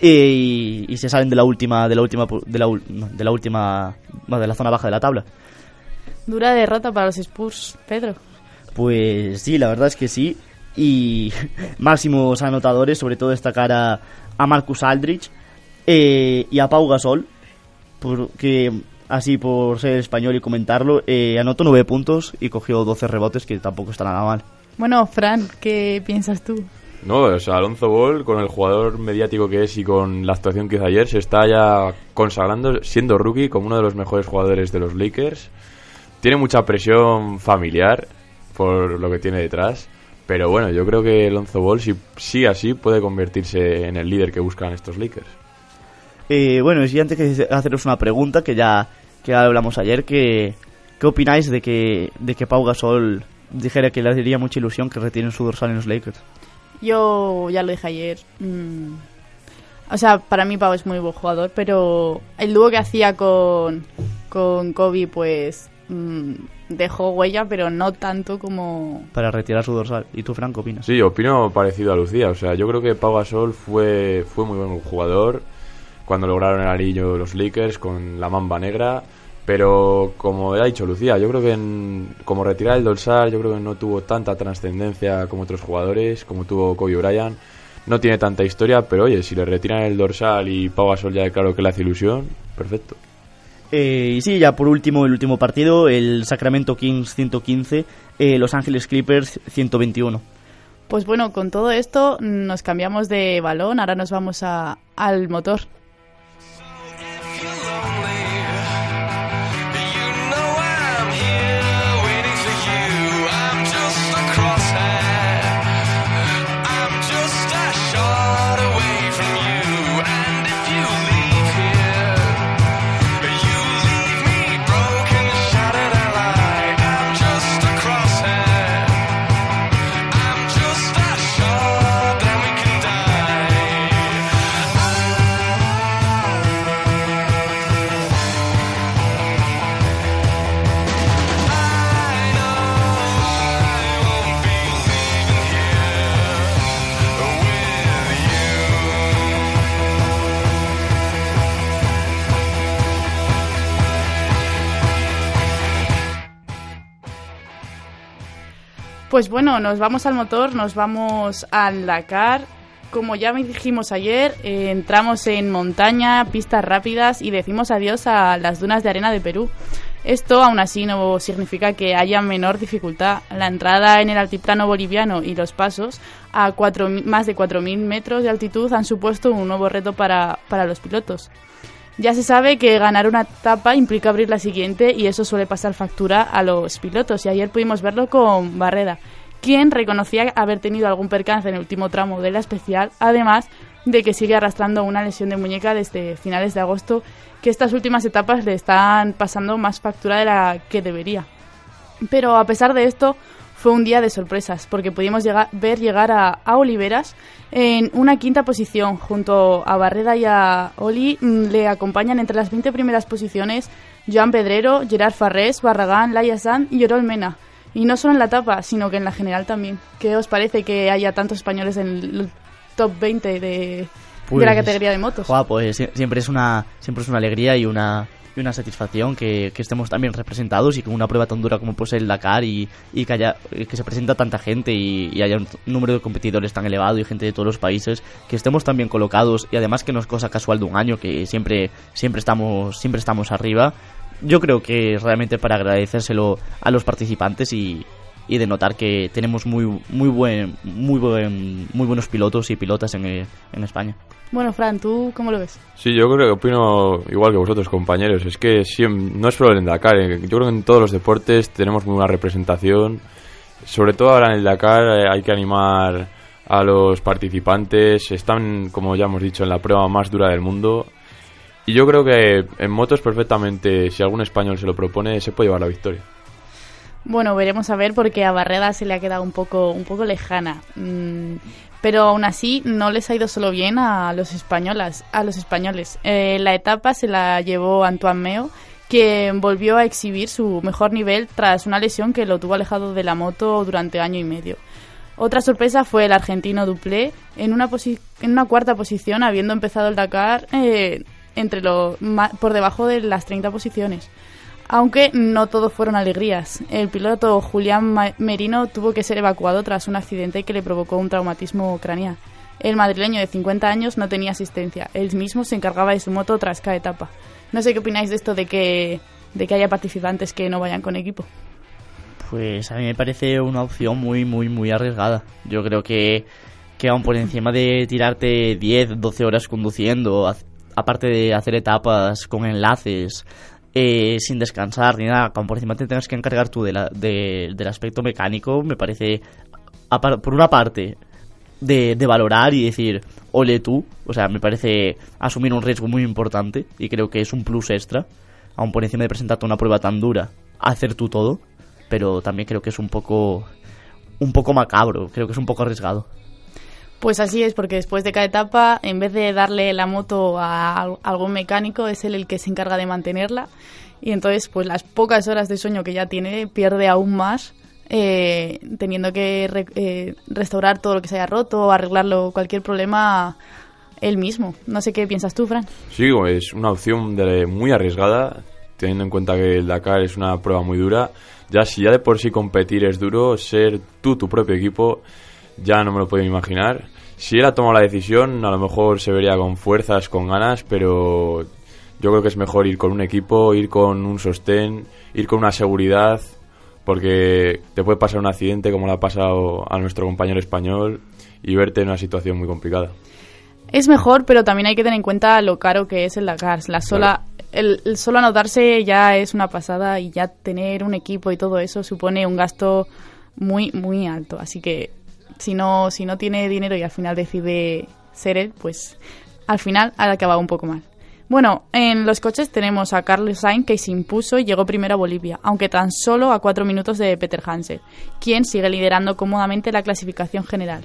y, y se salen de la última, de la última, de la, de última, de la zona baja de la tabla. Dura derrota para los Spurs, Pedro. Pues sí, la verdad es que sí. Y [LAUGHS] máximos anotadores, sobre todo destacar a, a Marcus Aldrich eh, y a Pau Gasol, porque así por ser español y comentarlo, eh, anotó 9 puntos y cogió 12 rebotes, que tampoco está nada mal. Bueno, Fran, ¿qué piensas tú? No, o sea, Alonso Ball, con el jugador mediático que es y con la actuación que hizo ayer, se está ya consagrando, siendo rookie, como uno de los mejores jugadores de los Lakers. Tiene mucha presión familiar por lo que tiene detrás. Pero bueno, yo creo que Alonso Ball, si sigue así, puede convertirse en el líder que buscan estos Lakers. Eh, bueno, y antes que haceros una pregunta, que ya, que hablamos ayer, que, ¿qué opináis de que, de que Pau Gasol dijera que le haría mucha ilusión que retiren su dorsal en los Lakers? Yo ya lo dije ayer. mm, O sea, para mí Pau es muy buen jugador, pero el dúo que hacía con, con Kobe, pues mm, dejó huella, pero no tanto como... Para retirar su dorsal. ¿Y tú, Franco, opinas? Sí, opino parecido a Lucía. O sea, yo creo que Pau Gasol fue, fue muy buen jugador cuando lograron el anillo los Lakers con la mamba negra. Pero como ha dicho Lucía, yo creo que en- como retirar el dorsal, yo creo que no tuvo tanta trascendencia como otros jugadores, como tuvo Kobe Bryant. No tiene tanta historia, pero oye, si le retiran el dorsal y Pau Gasol ya claro que le hace ilusión, perfecto. Eh, y sí, ya por último, el último partido, el Sacramento Kings 115, eh, Los Ángeles Clippers 121. Pues bueno, con todo esto nos cambiamos de balón, ahora nos vamos a, al motor. Pues bueno, nos vamos al motor, nos vamos al Dakar. Como ya dijimos ayer, eh, entramos en montaña, pistas rápidas y decimos adiós a las dunas de arena de Perú. Esto aún así no significa que haya menor dificultad. La entrada en el altiplano boliviano y los pasos a cuatro, más de 4.000 metros de altitud han supuesto un nuevo reto para, para los pilotos. Ya se sabe que ganar una etapa implica abrir la siguiente y eso suele pasar factura a los pilotos. Y ayer pudimos verlo con Barreda, quien reconocía haber tenido algún percance en el último tramo de la especial, además de que sigue arrastrando una lesión de muñeca desde finales de agosto, que estas últimas etapas le están pasando más factura de la que debería. Pero a pesar de esto, fue un día de sorpresas, porque pudimos llegar, ver llegar a, a, Oliveras en una quinta posición, junto a Barreda y a Oli. Le acompañan entre las 20 primeras posiciones Joan Pedrero, Gerard Farrés, Barragán, Laia San y Orol Mena. Y no solo en la etapa, sino que en la general también. ¿Qué os parece que haya tantos españoles en el top 20 de, Pues, de la categoría de motos? joa, pues sie- siempre es una siempre es una alegría y una y una satisfacción que, que estemos también representados y con una prueba tan dura como puede ser el Dakar y, y que haya que se presenta tanta gente y, y haya un número de competidores tan elevado y gente de todos los países que estemos tan bien colocados y además que no es cosa casual de un año que siempre siempre estamos siempre estamos arriba yo creo que realmente para agradecérselo a los participantes y, y de notar que tenemos muy muy buen muy buen muy buenos pilotos y pilotas en, eh, en España Bueno, Fran, ¿tú cómo lo ves? Sí, yo creo que opino igual que vosotros, compañeros. Es que siem- no es solo en el Dakar. eh, Yo creo que en todos los deportes tenemos muy buena representación. Sobre todo ahora en el Dakar eh, hay que animar a los participantes. Están, como ya hemos dicho, en la prueba más dura del mundo. Y yo creo que en motos perfectamente, si algún español se lo propone, se puede llevar la victoria. Bueno, veremos a ver porque a Barreda se le ha quedado un poco, un poco lejana. Mm, pero aún así no les ha ido solo bien a los españolas, a los españoles. Eh, la etapa se la llevó Antoine Meo, que volvió a exhibir su mejor nivel tras una lesión que lo tuvo alejado de la moto durante año y medio. Otra sorpresa fue el argentino Duplé en una, posi- en una cuarta posición, habiendo empezado el Dakar eh, entre lo, ma- por debajo de las 30 posiciones. Aunque no todo fueron alegrías. El piloto Julián Merino tuvo que ser evacuado tras un accidente que le provocó un traumatismo craneal. El madrileño de 50 años no tenía asistencia. Él mismo se encargaba de su moto tras cada etapa. No sé qué opináis de esto de que, de que haya participantes que no vayan con equipo. Pues a mí me parece una opción muy, muy, muy arriesgada. Yo creo que, que aún por encima de tirarte 10, 12 horas conduciendo, aparte de hacer etapas con enlaces, eh, sin descansar ni nada, aún por encima te tengas que encargar tú de la- de- del aspecto mecánico, me parece, por una parte, de, de valorar y decir, ole tú, o sea, me parece asumir un riesgo muy importante y creo que es un plus extra, aún por encima de presentarte una prueba tan dura, hacer tú todo, pero también creo que es un poco un poco macabro, creo que es un poco arriesgado. Pues así es, porque después de cada etapa, en vez de darle la moto a al- algún mecánico, es él el que se encarga de mantenerla. Y entonces, pues las pocas horas de sueño que ya tiene, pierde aún más, eh, teniendo que eh, restaurar todo lo que se haya roto arreglarlo, cualquier problema él mismo. No sé qué piensas tú, Fran. Sí, es una opción muy arriesgada, teniendo en cuenta que el Dakar es una prueba muy dura. Ya si ya de por sí competir es duro, ser tú tu propio equipo, ya no me lo puedo imaginar. Si él ha tomado la decisión, a lo mejor se vería con fuerzas, con ganas, pero yo creo que es mejor ir con un equipo, ir con un sostén, ir con una seguridad, porque te puede pasar un accidente como le ha pasado a nuestro compañero español y verte en una situación muy complicada. Es mejor, pero también hay que tener en cuenta lo caro que es el Dakar. La sola, el, el solo anotarse ya es una pasada y ya tener un equipo y todo eso supone un gasto muy, muy alto. Así que si no, si no tiene dinero y al final decide ser él, pues al final ha acabado un poco mal. Bueno, en los coches tenemos a Carlos Sainz que se impuso y llegó primero a Bolivia, aunque tan solo a cuatro minutos de Peter Hansel, quien sigue liderando cómodamente la clasificación general.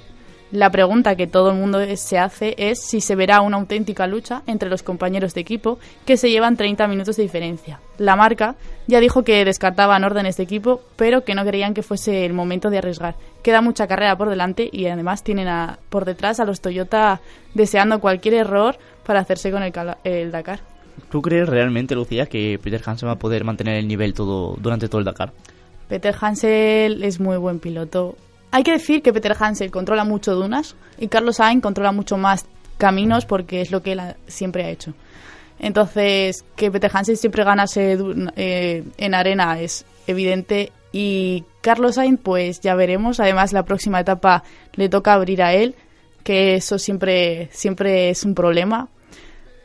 La pregunta que todo el mundo se hace es si se verá una auténtica lucha entre los compañeros de equipo que se llevan 30 minutos de diferencia. La marca ya dijo que descartaban órdenes de equipo, pero que no creían que fuese el momento de arriesgar. Queda mucha carrera por delante y además tienen a- por detrás a los Toyota deseando cualquier error para hacerse con el, el Dakar. ¿Tú crees realmente, Lucía, que Peter Hansen va a poder mantener el nivel todo durante todo el Dakar? Peter Hansel es muy buen piloto. Hay que decir que Peter Hansel controla mucho dunas y Carlos Sainz controla mucho más caminos porque es lo que él ha- siempre ha hecho. Entonces, que Peter Hansen siempre ganase eh, en arena es evidente. Y Carlos Sainz, pues ya veremos. Además, la próxima etapa le toca abrir a él, que eso siempre, siempre es un problema.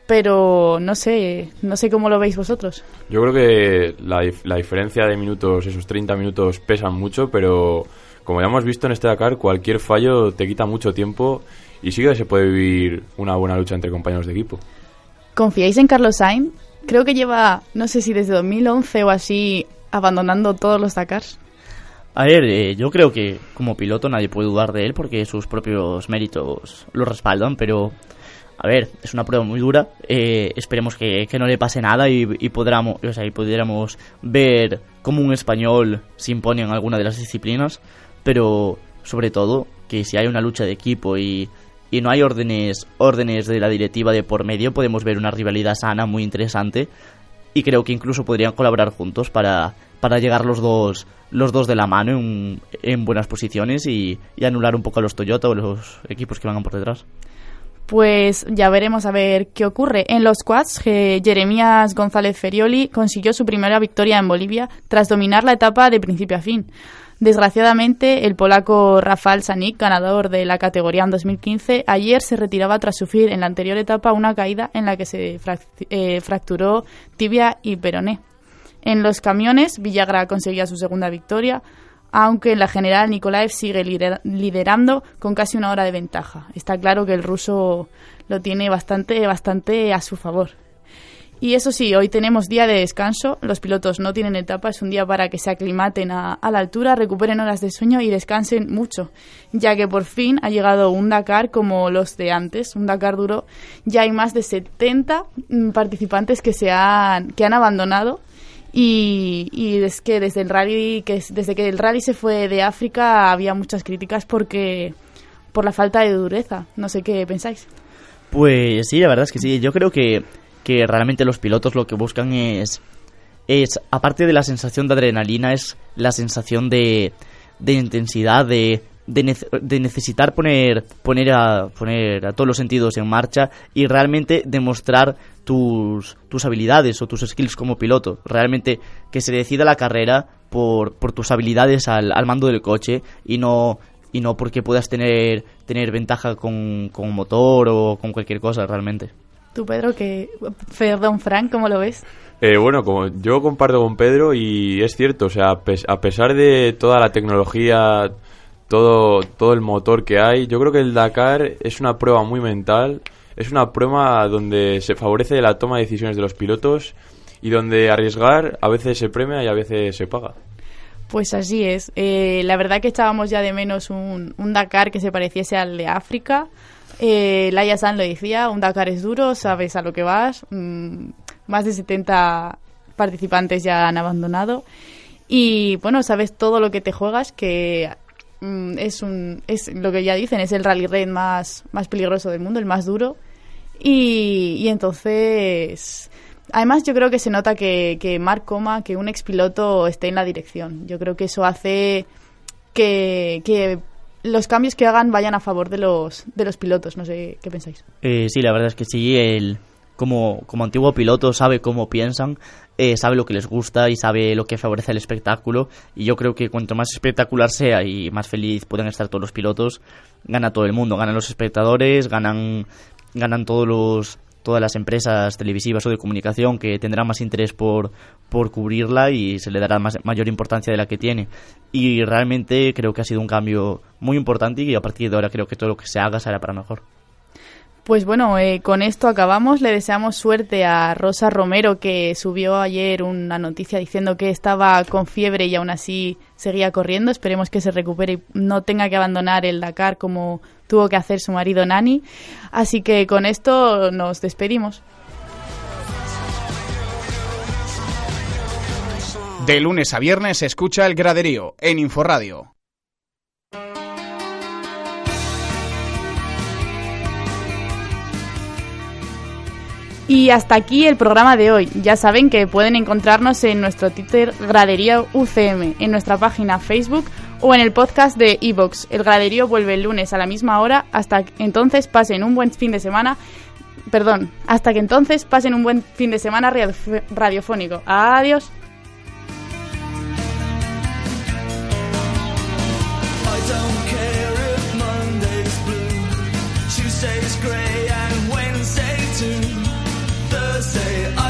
Pero no sé, no sé cómo lo veis vosotros. Yo creo que la, la diferencia de minutos, esos 30 minutos, pesan mucho, pero como ya hemos visto en este Dakar, cualquier fallo te quita mucho tiempo y sí que se puede vivir una buena lucha entre compañeros de equipo. ¿Confiáis en Carlos Sainz? Creo que lleva, no sé si desde 2011 o así, abandonando todos los Dakars. A ver, eh, yo creo que como piloto nadie puede dudar de él porque sus propios méritos lo respaldan, pero a ver, es una prueba muy dura. eh, esperemos que, que no le pase nada y, y podamos, o sea, y pudiéramos ver cómo un español se impone en alguna de las disciplinas, pero sobre todo que si hay una lucha de equipo y, y no hay órdenes, órdenes de la directiva de por medio, podemos ver una rivalidad sana muy interesante y creo que incluso podrían colaborar juntos para, para llegar los dos los dos de la mano en, en buenas posiciones y, y anular un poco a los Toyota o los equipos que van por detrás. Pues ya veremos a ver qué ocurre. En los quads, eh, Jeremías González Ferioli consiguió su primera victoria en Bolivia tras dominar la etapa de principio a fin. Desgraciadamente, el polaco Rafał Sanik, ganador de la categoría en 2015, ayer se retiraba tras sufrir en la anterior etapa una caída en la que se eh, fracturó tibia y peroné. En los camiones, Villagra conseguía su segunda victoria, aunque en la general Nikolaev sigue lider- liderando con casi una hora de ventaja. Está claro que el ruso lo tiene bastante, bastante a su favor. Y eso sí, hoy tenemos día de descanso, los pilotos no tienen etapa, es un día para que se aclimaten a, la altura, recuperen horas de sueño y descansen mucho, ya que por fin ha llegado un Dakar como los de antes, un Dakar duro, ya hay más de 70 mm, participantes que se han, que han abandonado y, es que desde el rally que es- desde que el rally se fue de África había muchas críticas porque por la falta de dureza. No sé qué pensáis. Pues sí, la verdad es que sí. Yo creo que, que realmente los pilotos lo que buscan es, es, aparte de la sensación de adrenalina, es la sensación de, de intensidad, de, de, de necesitar poner, poner, a, poner a todos los sentidos en marcha y realmente demostrar tus, tus habilidades o tus skills como piloto. Realmente que se decida la carrera por, por tus habilidades al, al mando del coche y no y no porque puedas tener tener ventaja con, con motor o con cualquier cosa realmente. Tú, Pedro, que... Perdón, Frank, ¿cómo lo ves? Eh, bueno, como yo comparto con Pedro y es cierto, o sea, a pes- a pesar de toda la tecnología, todo, todo el motor que hay, yo creo que el Dakar es una prueba muy mental, es una prueba donde se favorece la toma de decisiones de los pilotos y donde arriesgar a veces se premia y a veces se paga. Pues así es. Eh, la verdad que echábamos ya de menos un, un Dakar que se pareciese al de África. Eh, Laia San lo decía, un Dakar es duro, sabes a lo que vas. Mm, más de 70 participantes ya han abandonado. Y bueno, sabes todo lo que te juegas, que mm, es, un, es lo que ya dicen, es el rally raid más, más peligroso del mundo, el más duro. Y, entonces, además yo creo que se nota que, que Mark Coma, que un expiloto esté en la dirección. Yo creo que eso hace que, que los cambios que hagan vayan a favor de los, de los pilotos. No sé qué pensáis. Eh, sí, la verdad es que sí, él como, como antiguo piloto sabe cómo piensan, eh, sabe lo que les gusta y sabe lo que favorece el espectáculo. Y yo creo que cuanto más espectacular sea y más feliz puedan estar todos los pilotos, gana todo el mundo, ganan los espectadores, ganan, ganan todos los todas las empresas televisivas o de comunicación que tendrán más interés por, por cubrirla y se le dará más, mayor importancia de la que tiene. Y realmente creo que ha sido un cambio muy importante y a partir de ahora creo que todo lo que se haga será para mejor. Pues bueno, eh, con esto acabamos. Le deseamos suerte a Rosa Romero, que subió ayer una noticia diciendo que estaba con fiebre y aún así seguía corriendo. Esperemos que se recupere y no tenga que abandonar el Dakar como tuvo que hacer su marido Nani. Así que con esto nos despedimos. De lunes a viernes escucha el graderío en Inforradio. Y hasta aquí el programa de hoy. Ya saben que pueden encontrarnos en nuestro Twitter Gradería UCM, en nuestra página Facebook o en el podcast de Evox. El Graderío vuelve el lunes a la misma hora. Hasta entonces pasen un buen fin de semana Perdón, hasta que entonces pasen un buen fin de semana radio- radiofónico. Adiós.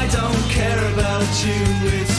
I don't care about you. It's